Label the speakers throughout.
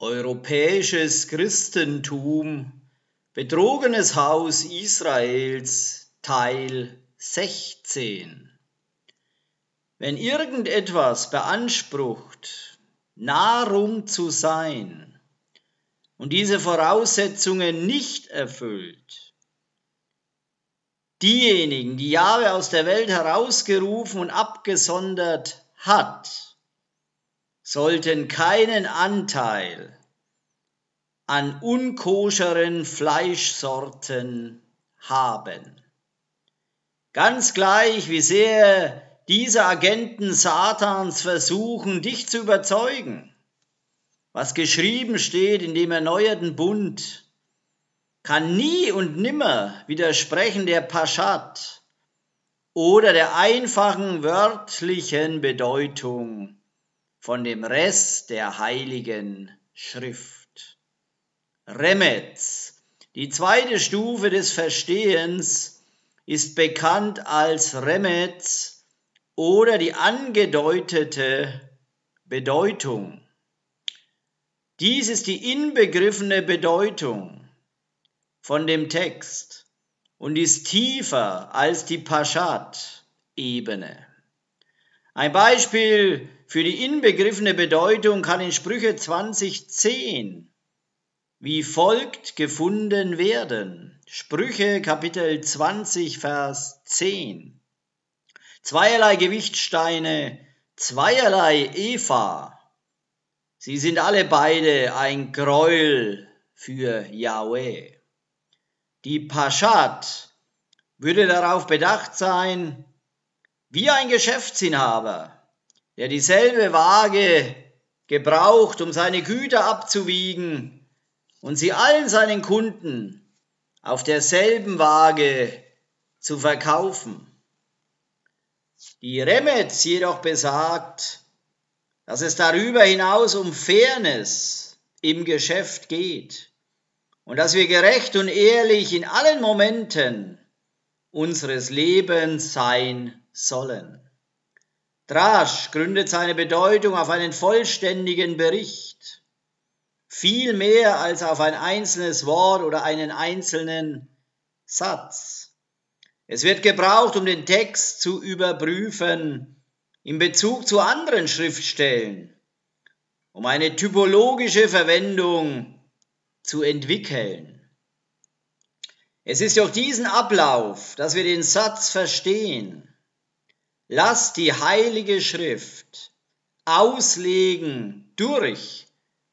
Speaker 1: Europäisches Christentum, betrogenes Haus Israels, Teil 16. Wenn irgendetwas beansprucht, Nahrung zu sein und diese Voraussetzungen nicht erfüllt, diejenigen, die Jahwe aus der Welt herausgerufen und abgesondert hat, sollten keinen Anteil an unkoscheren Fleischsorten haben. Ganz gleich, wie sehr diese Agenten Satans versuchen, dich zu überzeugen. Was geschrieben steht in dem erneuerten Bund, kann nie und nimmer widersprechen der Paschat oder der einfachen wörtlichen Bedeutung von dem Rest der heiligen Schrift. Remetz, die zweite Stufe des Verstehens, ist bekannt als Remetz oder die angedeutete Bedeutung. Dies ist die inbegriffene Bedeutung von dem Text und ist tiefer als die Paschat-Ebene. Ein Beispiel für die inbegriffene Bedeutung kann in Sprüche 2010 wie folgt gefunden werden. Sprüche Kapitel 20, Vers 10. Zweierlei Gewichtsteine, zweierlei Eva. Sie sind alle beide ein Gräuel für Yahweh. Die Paschat würde darauf bedacht sein, wie ein Geschäftsinhaber der dieselbe Waage gebraucht, um seine Güter abzuwiegen und sie allen seinen Kunden auf derselben Waage zu verkaufen. Die Remetz jedoch besagt, dass es darüber hinaus um Fairness im Geschäft geht und dass wir gerecht und ehrlich in allen Momenten unseres Lebens sein sollen. Drasch gründet seine Bedeutung auf einen vollständigen Bericht, viel mehr als auf ein einzelnes Wort oder einen einzelnen Satz. Es wird gebraucht, um den Text zu überprüfen in Bezug zu anderen Schriftstellen, um eine typologische Verwendung zu entwickeln. Es ist durch diesen Ablauf, dass wir den Satz verstehen. Lass die Heilige Schrift auslegen durch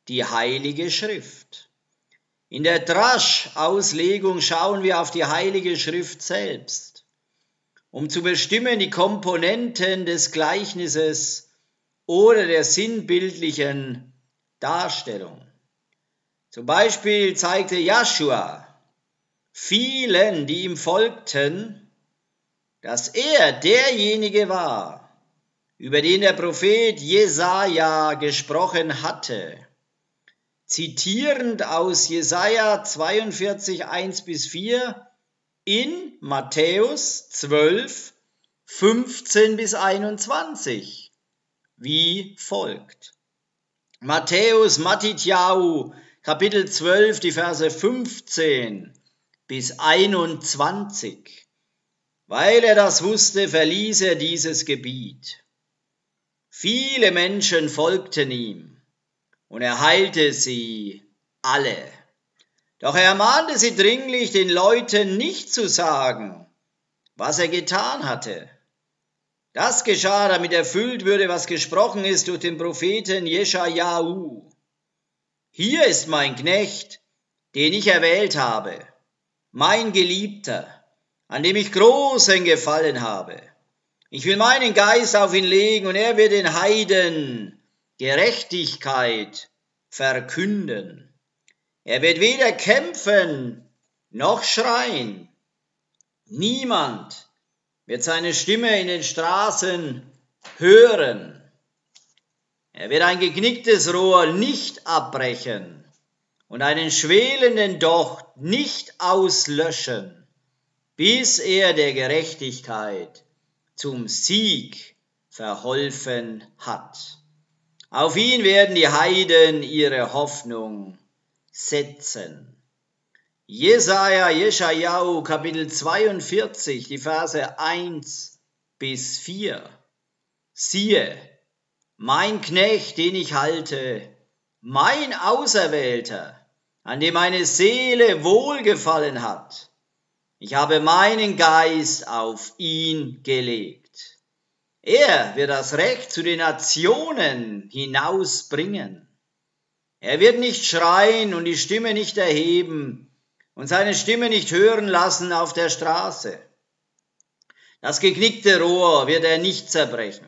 Speaker 1: die Heilige Schrift. In der Drasch-Auslegung schauen wir auf die Heilige Schrift selbst, um zu bestimmen die Komponenten des Gleichnisses oder der sinnbildlichen Darstellung. Zum Beispiel zeigte Joshua vielen, die ihm folgten, dass er derjenige war, über den der Prophet Jesaja gesprochen hatte. Zitierend aus Jesaja 42, 1 bis 4 in Matthäus 12, 15 bis 21, wie folgt. Matthäus Matityahu, Kapitel 12, die Verse 15 bis 21. Weil er das wusste, verließ er dieses Gebiet. Viele Menschen folgten ihm und er heilte sie alle. Doch er ermahnte sie dringlich, den Leuten nicht zu sagen, was er getan hatte. Das geschah, damit erfüllt würde, was gesprochen ist durch den Propheten Jeschajahu. Hier ist mein Knecht, den ich erwählt habe, mein Geliebter an dem ich großen Gefallen habe. Ich will meinen Geist auf ihn legen und er wird den Heiden Gerechtigkeit verkünden. Er wird weder kämpfen noch schreien. Niemand wird seine Stimme in den Straßen hören. Er wird ein geknicktes Rohr nicht abbrechen und einen schwelenden Docht nicht auslöschen bis er der Gerechtigkeit zum Sieg verholfen hat. Auf ihn werden die Heiden ihre Hoffnung setzen. Jesaja, Jeschajau, Kapitel 42, die Verse 1 bis 4. Siehe, mein Knecht, den ich halte, mein Auserwählter, an dem meine Seele wohlgefallen hat. Ich habe meinen Geist auf ihn gelegt. Er wird das Recht zu den Nationen hinausbringen. Er wird nicht schreien und die Stimme nicht erheben, und seine Stimme nicht hören lassen auf der Straße. Das geknickte Rohr wird er nicht zerbrechen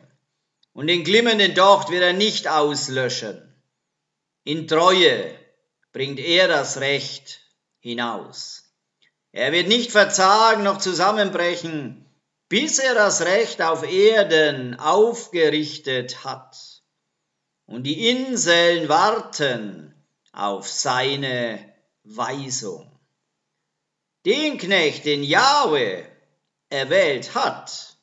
Speaker 1: und den glimmenden Docht wird er nicht auslöschen. In Treue bringt er das Recht hinaus. Er wird nicht verzagen noch zusammenbrechen, bis er das Recht auf Erden aufgerichtet hat. Und die Inseln warten auf seine Weisung den Knecht, den Jahwe erwählt hat.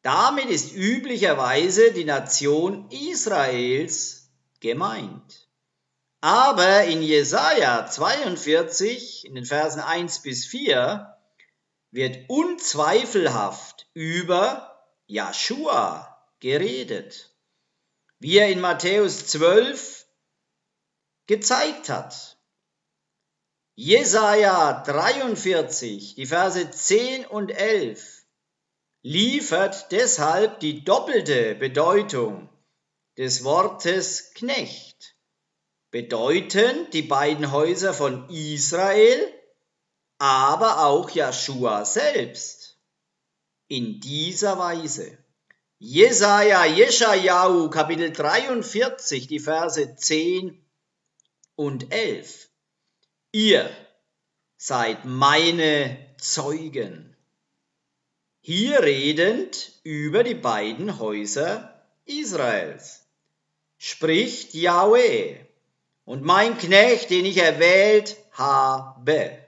Speaker 1: Damit ist üblicherweise die Nation Israels gemeint. Aber in Jesaja 42, in den Versen 1 bis 4, wird unzweifelhaft über Joshua geredet, wie er in Matthäus 12 gezeigt hat. Jesaja 43, die Verse 10 und 11 liefert deshalb die doppelte Bedeutung des Wortes Knecht. Bedeutend die beiden Häuser von Israel, aber auch Joshua selbst. In dieser Weise. Jesaja, Jeschajahu, Kapitel 43, die Verse 10 und 11. Ihr seid meine Zeugen. Hier redend über die beiden Häuser Israels. Spricht Yahweh und mein Knecht, den ich erwählt habe.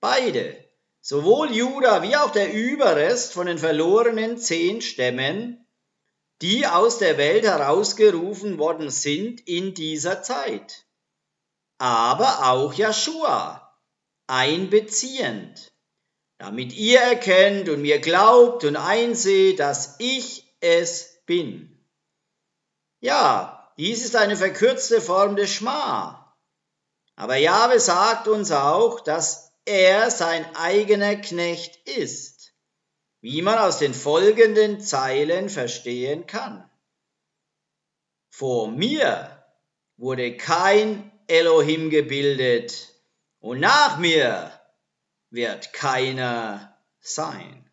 Speaker 1: Beide, sowohl Juda wie auch der Überrest von den verlorenen zehn Stämmen, die aus der Welt herausgerufen worden sind in dieser Zeit aber auch Joshua einbeziehend, damit ihr erkennt und mir glaubt und einseht, dass ich es bin. Ja, dies ist eine verkürzte Form des Schma. Aber Jahwe sagt uns auch, dass er sein eigener Knecht ist, wie man aus den folgenden Zeilen verstehen kann. Vor mir wurde kein Elohim gebildet, und nach mir wird keiner sein.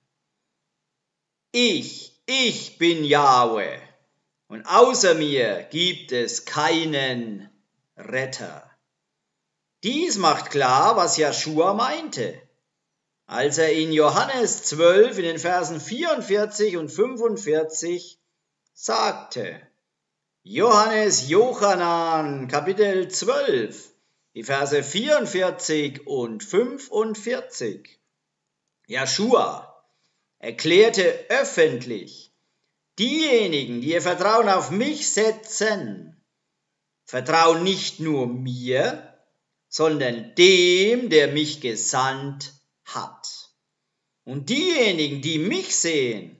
Speaker 1: Ich, ich bin Yahweh, und außer mir gibt es keinen Retter. Dies macht klar, was Joshua meinte, als er in Johannes 12 in den Versen 44 und 45 sagte, Johannes Jochanan, Kapitel 12, die Verse 44 und 45. Joshua erklärte öffentlich, diejenigen, die ihr Vertrauen auf mich setzen, vertrauen nicht nur mir, sondern dem, der mich gesandt hat. Und diejenigen, die mich sehen,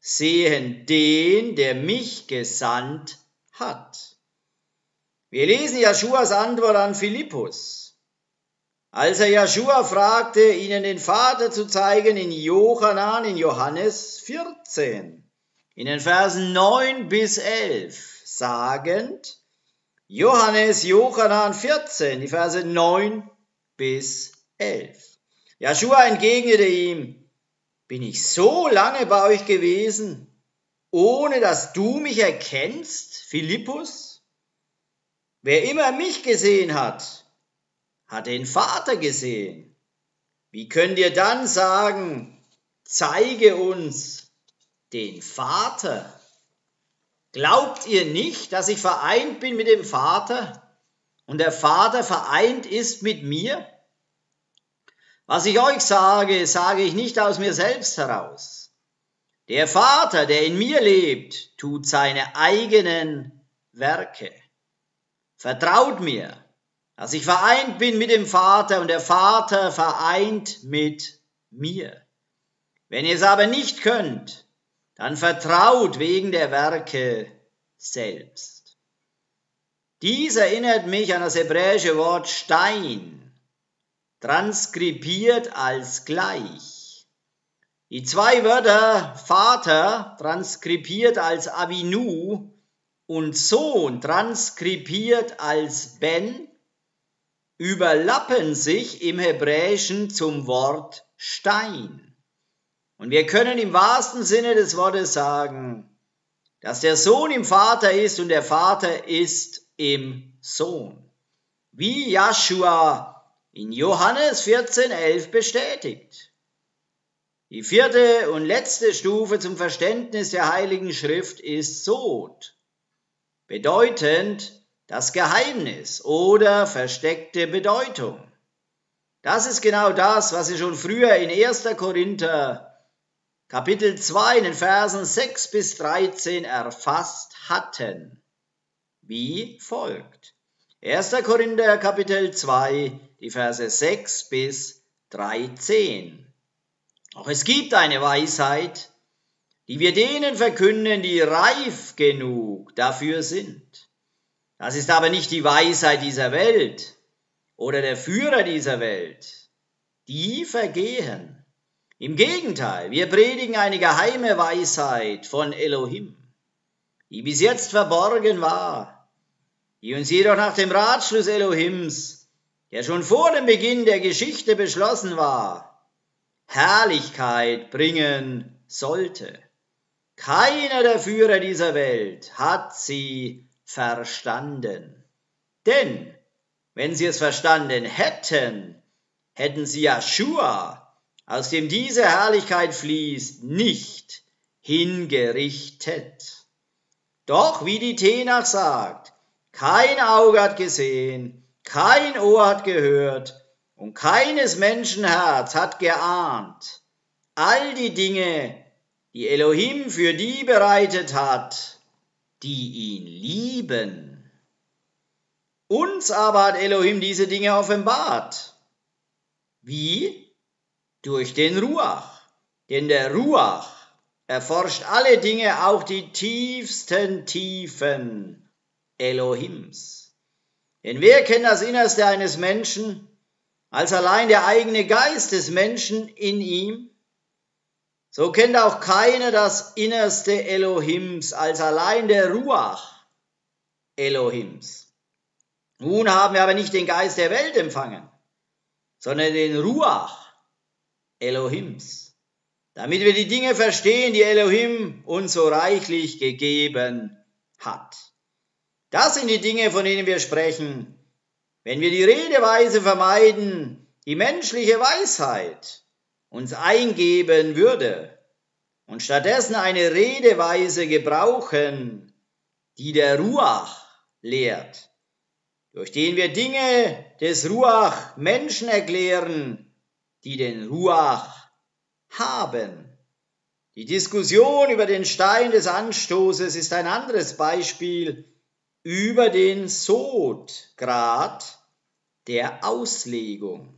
Speaker 1: sehen den, der mich gesandt hat. Wir lesen Jeschuas Antwort an Philippus. Als er Jeschua fragte, ihnen den Vater zu zeigen in Johannan in Johannes 14, in den Versen 9 bis 11, sagend, Johannes Johannan 14, die Verse 9 bis 11. Jeschua entgegnete ihm, bin ich so lange bei euch gewesen ohne dass du mich erkennst, Philippus? Wer immer mich gesehen hat, hat den Vater gesehen. Wie könnt ihr dann sagen, zeige uns den Vater? Glaubt ihr nicht, dass ich vereint bin mit dem Vater und der Vater vereint ist mit mir? Was ich euch sage, sage ich nicht aus mir selbst heraus. Der Vater, der in mir lebt, tut seine eigenen Werke. Vertraut mir, dass ich vereint bin mit dem Vater und der Vater vereint mit mir. Wenn ihr es aber nicht könnt, dann vertraut wegen der Werke selbst. Dies erinnert mich an das hebräische Wort Stein, transkribiert als gleich. Die zwei Wörter Vater, transkribiert als Avinu, und Sohn, transkribiert als Ben, überlappen sich im Hebräischen zum Wort Stein. Und wir können im wahrsten Sinne des Wortes sagen, dass der Sohn im Vater ist und der Vater ist im Sohn. Wie Joshua in Johannes 14,11 bestätigt. Die vierte und letzte Stufe zum Verständnis der Heiligen Schrift ist Sod, bedeutend das Geheimnis oder versteckte Bedeutung. Das ist genau das, was wir schon früher in 1. Korinther Kapitel 2 in den Versen 6 bis 13 erfasst hatten. Wie folgt. 1. Korinther Kapitel 2, die Verse 6 bis 13. Auch es gibt eine Weisheit, die wir denen verkünden, die reif genug dafür sind. Das ist aber nicht die Weisheit dieser Welt oder der Führer dieser Welt. Die vergehen. Im Gegenteil, wir predigen eine geheime Weisheit von Elohim, die bis jetzt verborgen war, die uns jedoch nach dem Ratschluss Elohims, der schon vor dem Beginn der Geschichte beschlossen war, Herrlichkeit bringen sollte. Keiner der Führer dieser Welt hat sie verstanden. Denn wenn sie es verstanden hätten, hätten sie Joshua aus dem diese Herrlichkeit fließt, nicht hingerichtet. Doch, wie die Tenach sagt, kein Auge hat gesehen, kein Ohr hat gehört und keines Menschenherz hat geahnt. All die Dinge, die Elohim für die bereitet hat, die ihn lieben. Uns aber hat Elohim diese Dinge offenbart. Wie? Durch den Ruach. Denn der Ruach erforscht alle Dinge, auch die tiefsten Tiefen Elohims. Denn wer kennt das Innerste eines Menschen als allein der eigene Geist des Menschen in ihm? So kennt auch keiner das Innerste Elohims als allein der Ruach Elohims. Nun haben wir aber nicht den Geist der Welt empfangen, sondern den Ruach Elohims, damit wir die Dinge verstehen, die Elohim uns so reichlich gegeben hat. Das sind die Dinge, von denen wir sprechen, wenn wir die Redeweise vermeiden, die menschliche Weisheit uns eingeben würde und stattdessen eine Redeweise gebrauchen, die der Ruach lehrt, durch den wir Dinge des Ruach Menschen erklären, die den Ruach haben. Die Diskussion über den Stein des Anstoßes ist ein anderes Beispiel über den Sodgrad der Auslegung.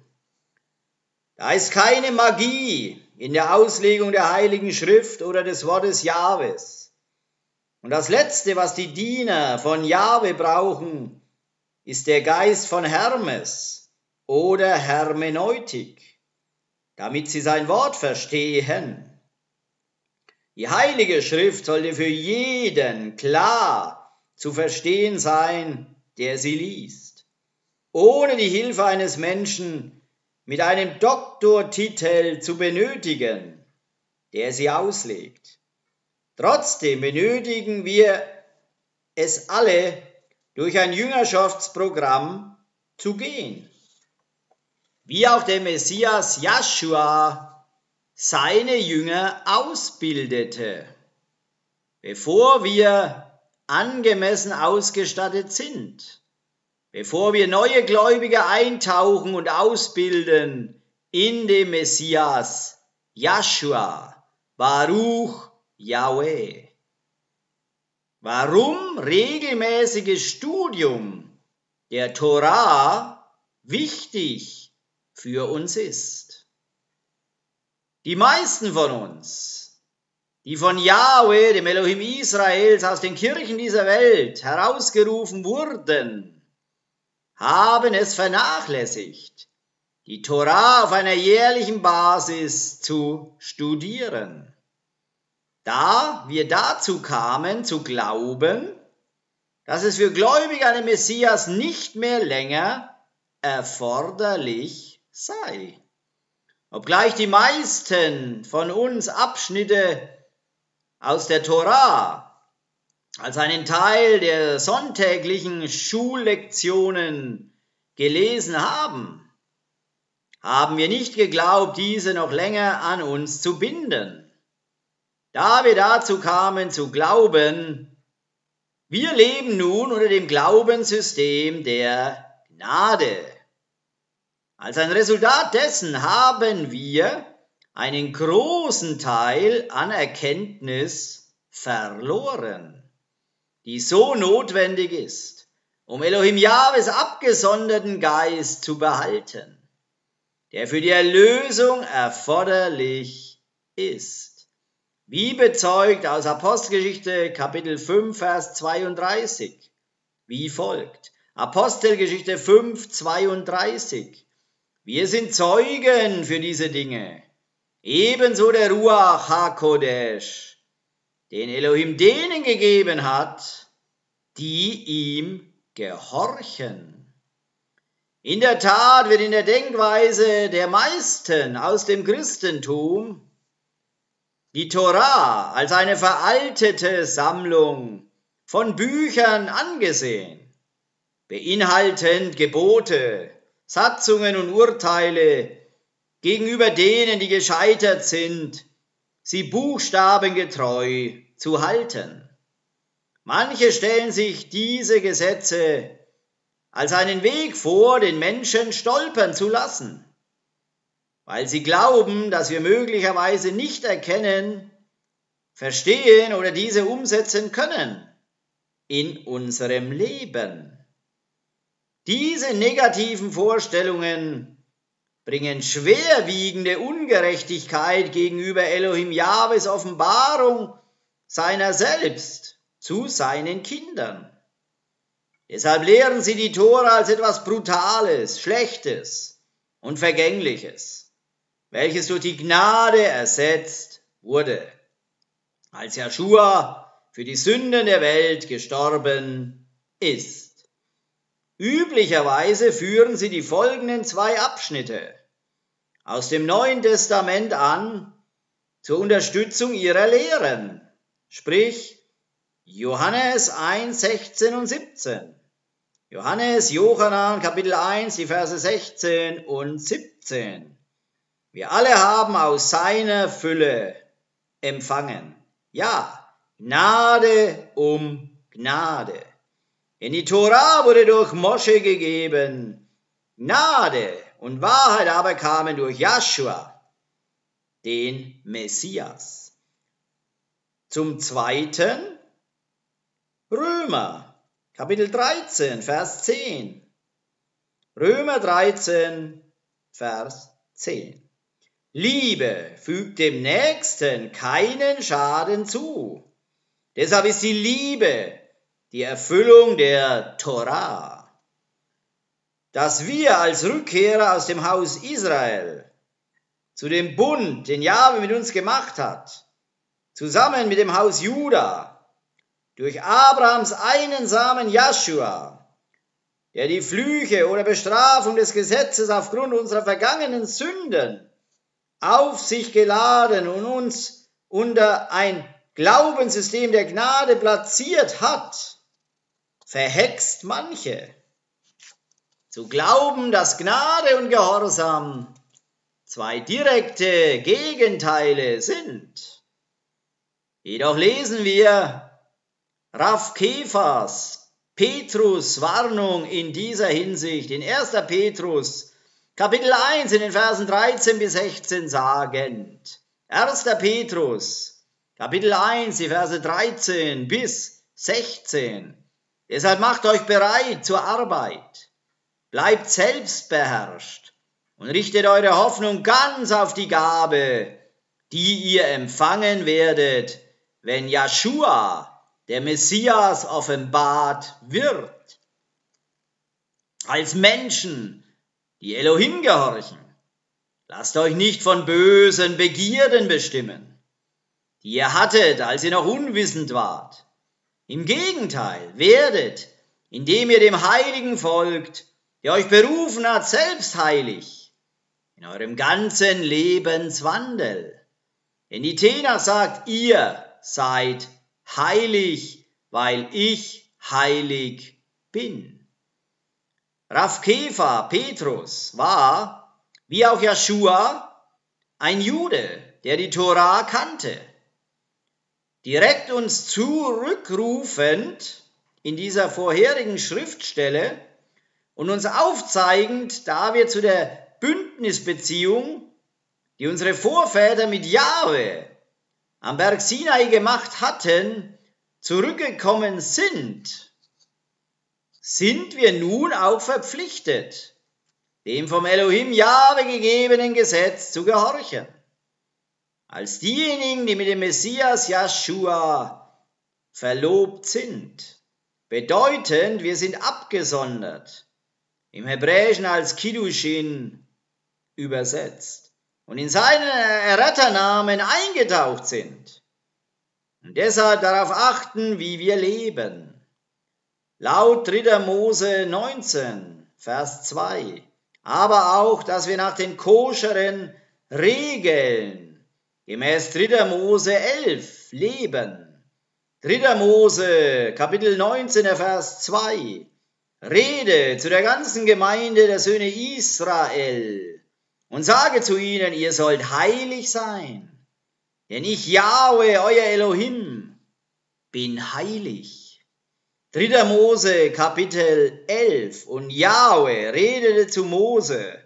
Speaker 1: Da ist keine Magie in der Auslegung der Heiligen Schrift oder des Wortes Jahwes. Und das Letzte, was die Diener von Jahwe brauchen, ist der Geist von Hermes oder Hermeneutik damit sie sein Wort verstehen. Die heilige Schrift sollte für jeden klar zu verstehen sein, der sie liest. Ohne die Hilfe eines Menschen mit einem Doktortitel zu benötigen, der sie auslegt. Trotzdem benötigen wir es alle, durch ein Jüngerschaftsprogramm zu gehen wie auch der Messias Joshua seine Jünger ausbildete, bevor wir angemessen ausgestattet sind, bevor wir neue Gläubige eintauchen und ausbilden in dem Messias Joshua, Baruch Yahweh. warum regelmäßiges Studium der Torah wichtig für uns ist. Die meisten von uns, die von Yahweh, dem Elohim Israels, aus den Kirchen dieser Welt herausgerufen wurden, haben es vernachlässigt, die Torah auf einer jährlichen Basis zu studieren. Da wir dazu kamen zu glauben, dass es für Gläubige an den Messias nicht mehr länger erforderlich sei. Obgleich die meisten von uns Abschnitte aus der Torah als einen Teil der sonntäglichen Schullektionen gelesen haben, haben wir nicht geglaubt, diese noch länger an uns zu binden. Da wir dazu kamen zu glauben, wir leben nun unter dem Glaubenssystem der Gnade. Als ein Resultat dessen haben wir einen großen Teil an Erkenntnis verloren, die so notwendig ist, um Elohim Jahwes abgesonderten Geist zu behalten, der für die Erlösung erforderlich ist. Wie bezeugt aus Apostelgeschichte Kapitel 5, Vers 32, wie folgt. Apostelgeschichte 5, 32. Wir sind Zeugen für diese Dinge. Ebenso der Ruach HaKodesh, den Elohim denen gegeben hat, die ihm gehorchen. In der Tat wird in der Denkweise der meisten aus dem Christentum die Torah als eine veraltete Sammlung von Büchern angesehen, beinhaltend Gebote, Satzungen und Urteile gegenüber denen, die gescheitert sind, sie buchstabengetreu zu halten. Manche stellen sich diese Gesetze als einen Weg vor, den Menschen stolpern zu lassen, weil sie glauben, dass wir möglicherweise nicht erkennen, verstehen oder diese umsetzen können in unserem Leben. Diese negativen Vorstellungen bringen schwerwiegende Ungerechtigkeit gegenüber Elohim Jahwes Offenbarung seiner selbst zu seinen Kindern. Deshalb lehren sie die Tora als etwas Brutales, Schlechtes und Vergängliches, welches durch die Gnade ersetzt wurde, als Joshua für die Sünden der Welt gestorben ist. Üblicherweise führen sie die folgenden zwei Abschnitte aus dem Neuen Testament an zur Unterstützung ihrer Lehren, sprich Johannes 1, 16 und 17. Johannes, Johannan, Kapitel 1, die Verse 16 und 17. Wir alle haben aus seiner Fülle empfangen. Ja, Gnade um Gnade. In die Tora wurde durch Mosche gegeben. Gnade und Wahrheit aber kamen durch Joshua, den Messias. Zum zweiten Römer, Kapitel 13, Vers 10. Römer 13, Vers 10. Liebe fügt dem Nächsten keinen Schaden zu. Deshalb ist die Liebe die Erfüllung der Torah. Dass wir als Rückkehrer aus dem Haus Israel zu dem Bund, den Jahwe mit uns gemacht hat, zusammen mit dem Haus Juda, durch Abrahams einen Samen Joshua, der die Flüche oder Bestrafung des Gesetzes aufgrund unserer vergangenen Sünden auf sich geladen und uns unter ein Glaubenssystem der Gnade platziert hat, verhext manche. Zu glauben, dass Gnade und Gehorsam zwei direkte Gegenteile sind. Jedoch lesen wir Raff Kephas Petrus Warnung in dieser Hinsicht in 1. Petrus Kapitel 1 in den Versen 13 bis 16 sagend. 1. Petrus Kapitel 1, die Verse 13 bis 16. Deshalb macht euch bereit zur Arbeit. Bleibt selbstbeherrscht und richtet eure Hoffnung ganz auf die Gabe, die ihr empfangen werdet, wenn Joshua, der Messias, offenbart wird. Als Menschen, die Elohim gehorchen, lasst euch nicht von bösen Begierden bestimmen, die ihr hattet, als ihr noch unwissend wart. Im Gegenteil, werdet, indem ihr dem Heiligen folgt, der euch berufen hat, selbst heilig, in eurem ganzen Lebenswandel. Denn die Tenach sagt, ihr seid heilig, weil ich heilig bin. Rav Kefa, Petrus, war, wie auch Joshua, ein Jude, der die Tora kannte. Direkt uns zurückrufend in dieser vorherigen Schriftstelle und uns aufzeigend, da wir zu der Bündnisbeziehung die unsere Vorväter mit Jahwe am Berg Sinai gemacht hatten, zurückgekommen sind, sind wir nun auch verpflichtet, dem vom Elohim Jahwe gegebenen Gesetz zu gehorchen. Als diejenigen, die mit dem Messias Joshua verlobt sind, bedeutend, wir sind abgesondert, im Hebräischen als Kiddushin übersetzt und in seinen Erretternamen eingetaucht sind und deshalb darauf achten, wie wir leben. Laut 3. Mose 19, Vers 2. Aber auch, dass wir nach den koscheren Regeln gemäß 3. Mose 11 leben. 3. Mose, Kapitel 19, Vers 2. Rede zu der ganzen Gemeinde der Söhne Israel und sage zu ihnen, ihr sollt heilig sein, denn ich, Yahweh, euer Elohim, bin heilig. 3. Mose Kapitel 11 und Yahweh redete zu Mose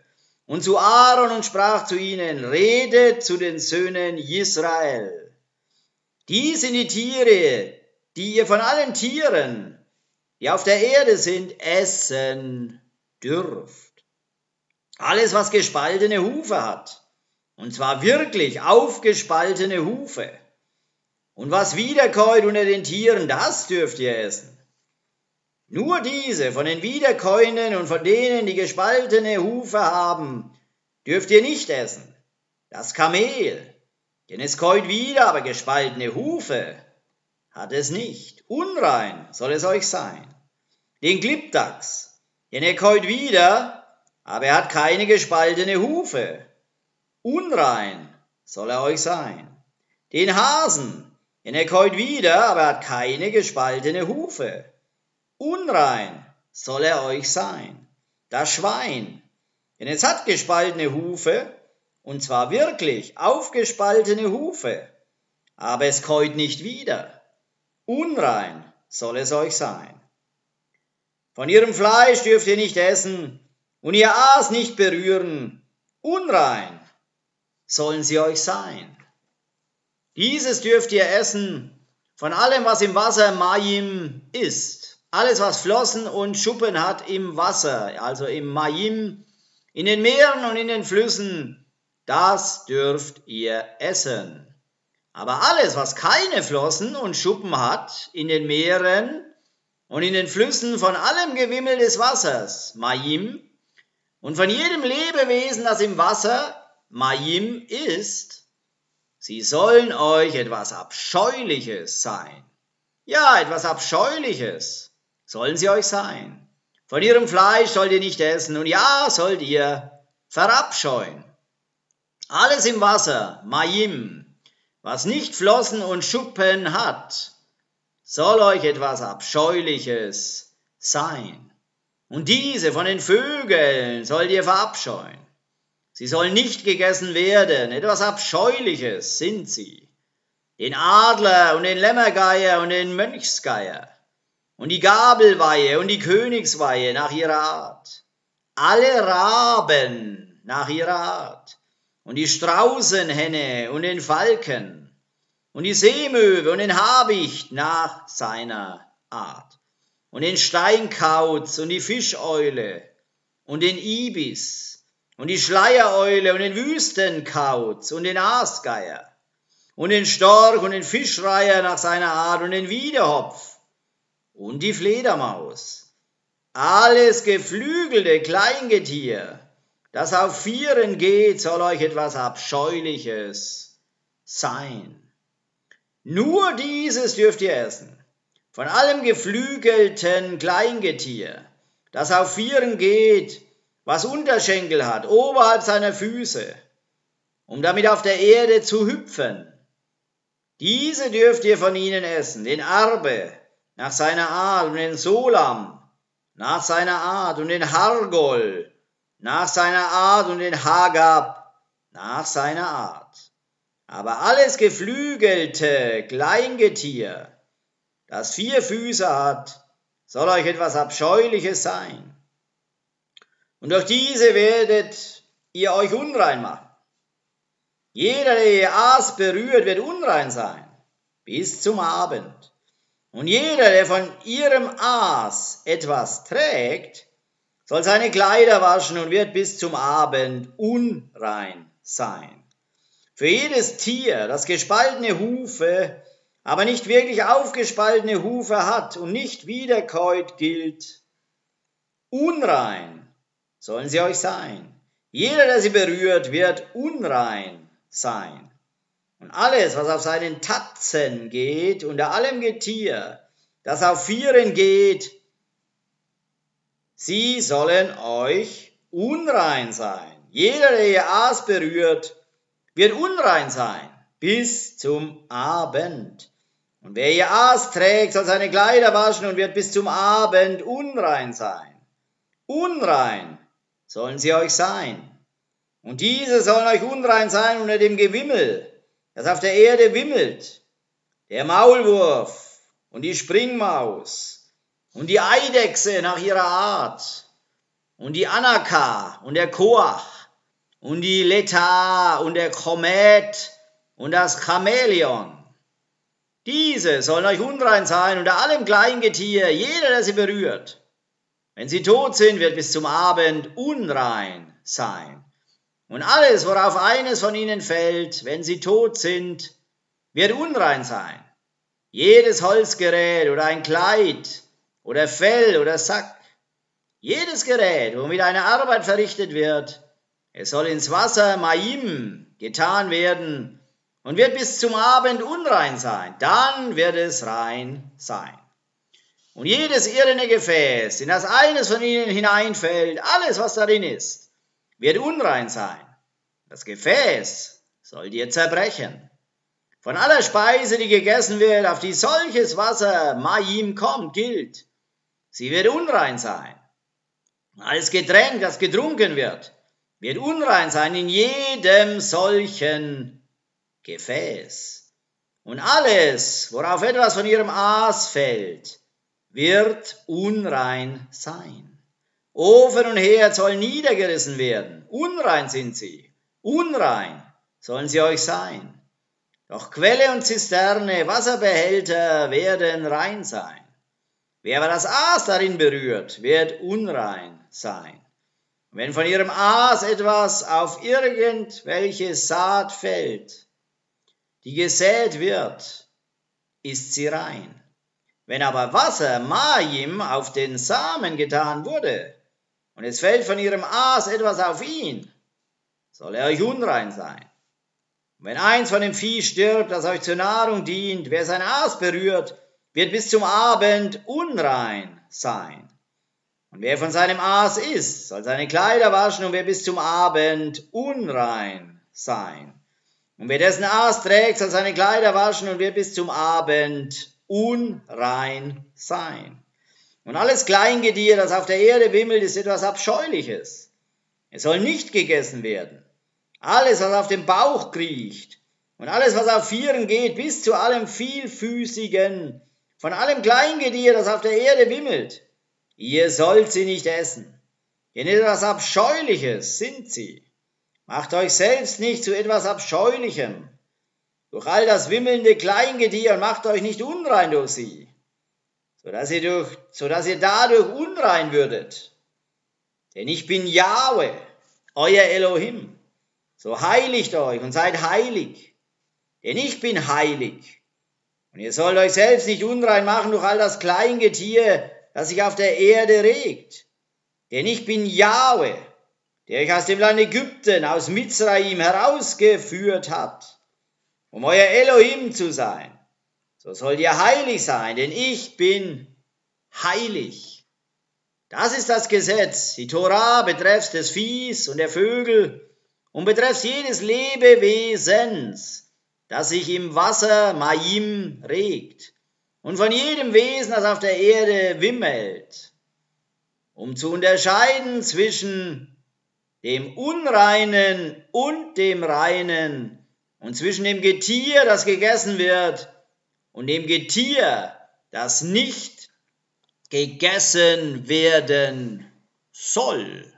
Speaker 1: und zu Aaron und sprach zu ihnen, redet zu den Söhnen Israel. Dies sind die Tiere, die ihr von allen Tieren, die auf der Erde sind, essen dürft. Alles, was gespaltene Hufe hat. Und zwar wirklich aufgespaltene Hufe. Und was wiederkäut unter den Tieren, das dürft ihr essen. Nur diese von den Wiederkäuenden und von denen, die gespaltene Hufe haben, dürft ihr nicht essen. Das Kamel, denn es käut wieder, aber gespaltene Hufe hat es nicht. Unrein soll es euch sein. Den Klippdachs, denn er käut wieder, aber er hat keine gespaltene Hufe. Unrein soll er euch sein. Den Hasen, denn er käut wieder, aber er hat keine gespaltene Hufe. Unrein soll er euch sein. Das Schwein, denn es hat gespaltene Hufe, und zwar wirklich aufgespaltene Hufe, aber es käut nicht wieder. Unrein soll es euch sein. Von ihrem Fleisch dürft ihr nicht essen, und ihr Aas nicht berühren, unrein sollen sie euch sein. Dieses dürft ihr essen von allem, was im Wasser Mayim ist. Alles, was Flossen und Schuppen hat im Wasser, also im Mayim, in den Meeren und in den Flüssen, das dürft ihr essen. Aber alles, was keine Flossen und Schuppen hat, in den Meeren und in den Flüssen von allem Gewimmel des Wassers, Mayim, und von jedem Lebewesen, das im Wasser Mayim ist, sie sollen euch etwas Abscheuliches sein. Ja, etwas Abscheuliches sollen sie euch sein. Von ihrem Fleisch sollt ihr nicht essen, und ja, sollt ihr verabscheuen. Alles im Wasser, Mayim, was nicht Flossen und Schuppen hat, soll euch etwas Abscheuliches sein. Und diese von den Vögeln sollt ihr verabscheuen. Sie sollen nicht gegessen werden, etwas Abscheuliches sind sie. Den Adler und den Lämmergeier und den Mönchsgeier und die Gabelweihe und die Königsweihe nach ihrer Art. Alle Raben nach ihrer Art. Und die Straußenhenne und den Falken. Und die Seemöwe und den Habicht nach seiner Art. Und den Steinkauz und die Fischeule und den Ibis. Und die Schleiereule und den Wüstenkauz und den Aasgeier. Und den Storch und den Fischreiher nach seiner Art und den Wiederhopf und die Fledermaus. Alles geflügelte Kleingetier, das auf Vieren geht, soll euch etwas Abscheuliches sein. Nur dieses dürft ihr essen. Von allem geflügelten Kleingetier, das auf Vieren geht, was Unterschenkel hat, oberhalb seiner Füße, um damit auf der Erde zu hüpfen. Diese dürft ihr von ihnen essen, den Arbe nach seiner Art und den Solam nach seiner Art und den Hargol nach seiner Art und den Hagab nach seiner Art. Aber alles geflügelte Kleingetier, das vier Füße hat, soll euch etwas Abscheuliches sein. Und durch diese werdet ihr euch unrein machen. Jeder, der ihr Aas berührt, wird unrein sein, bis zum Abend. Und jeder, der von ihrem Aas etwas trägt, soll seine Kleider waschen und wird bis zum Abend unrein sein. Für jedes Tier, das gespaltene Hufe, aber nicht wirklich aufgespaltene Hufe hat und nicht wiederkäut gilt, unrein sollen sie euch sein. Jeder, der sie berührt, wird unrein sein. Und alles, was auf seinen Tatzen geht, unter allem Getier, das auf Vieren geht, sie sollen euch unrein sein. Jeder, der ihr Aas berührt, wird unrein sein bis zum Abend. Und wer ihr Aas trägt, soll seine Kleider waschen und wird bis zum Abend unrein sein. Unrein sollen sie euch sein. Und diese sollen euch unrein sein unter dem Gewimmel, das auf der Erde wimmelt, der Maulwurf und die Springmaus und die Eidechse nach ihrer Art und die Anaka und der Koach und die Leta und der Komet und das Chamäleon. Diese sollen euch unrein sein unter allem Kleingetier, jeder, der sie berührt. Wenn sie tot sind, wird bis zum Abend unrein sein. Und alles, worauf eines von ihnen fällt, wenn sie tot sind, wird unrein sein. Jedes Holzgerät oder ein Kleid oder Fell oder Sack, jedes Gerät, womit eine Arbeit verrichtet wird, es soll ins Wasser Maim getan werden und wird bis zum Abend unrein sein. Dann wird es rein sein. Und jedes irrene Gefäß, in das eines von ihnen hineinfällt, alles, was darin ist, wird unrein sein. Das Gefäß soll dir zerbrechen. Von aller Speise, die gegessen wird, auf die solches Wasser Maim kommt, gilt, sie wird unrein sein. Alles Getränk, das getrunken wird, wird unrein sein in jedem solchen Gefäß. Und alles, worauf etwas von ihrem Aas fällt, wird unrein sein. Ofen und Herd sollen niedergerissen werden. Unrein sind sie. Unrein sollen sie euch sein. Doch Quelle und Zisterne, Wasserbehälter werden rein sein. Wer aber das Aas darin berührt, wird unrein sein. Wenn von ihrem Aas etwas auf irgendwelche Saat fällt, die gesät wird, ist sie rein. Wenn aber Wasser, Majim, auf den Samen getan wurde, und es fällt von ihrem Aas etwas auf ihn, soll er euch unrein sein. Und wenn eins von dem Vieh stirbt, das euch zur Nahrung dient, wer sein Aas berührt, wird bis zum Abend unrein sein. Und wer von seinem Aas isst, soll seine Kleider waschen und wer bis zum Abend unrein sein. Und wer dessen Aas trägt, soll seine Kleider waschen und wird bis zum Abend unrein sein. Und alles Kleingetier, das auf der Erde wimmelt, ist etwas Abscheuliches. Es soll nicht gegessen werden. Alles, was auf dem Bauch kriecht und alles, was auf Vieren geht, bis zu allem Vielfüßigen, von allem Kleingetier, das auf der Erde wimmelt, Ihr sollt sie nicht essen, denn etwas Abscheuliches sind sie. Macht euch selbst nicht zu etwas Abscheulichem. durch all das wimmelnde Kleingetier und macht euch nicht unrein durch sie, sodass ihr, durch, sodass ihr dadurch unrein würdet. Denn ich bin Jahwe, euer Elohim. So heiligt euch und seid heilig, denn ich bin heilig. Und ihr sollt euch selbst nicht unrein machen durch all das Kleingetier, das sich auf der Erde regt. Denn ich bin Jahwe, der euch aus dem Land Ägypten, aus Mizraim herausgeführt hat, um euer Elohim zu sein. So sollt ihr heilig sein, denn ich bin heilig. Das ist das Gesetz, die Torah betreffs des Viehs und der Vögel und betreffs jedes Lebewesens, das sich im Wasser Maim regt und von jedem Wesen, das auf der Erde wimmelt, um zu unterscheiden zwischen dem Unreinen und dem Reinen und zwischen dem Getier, das gegessen wird, und dem Getier, das nicht gegessen werden soll.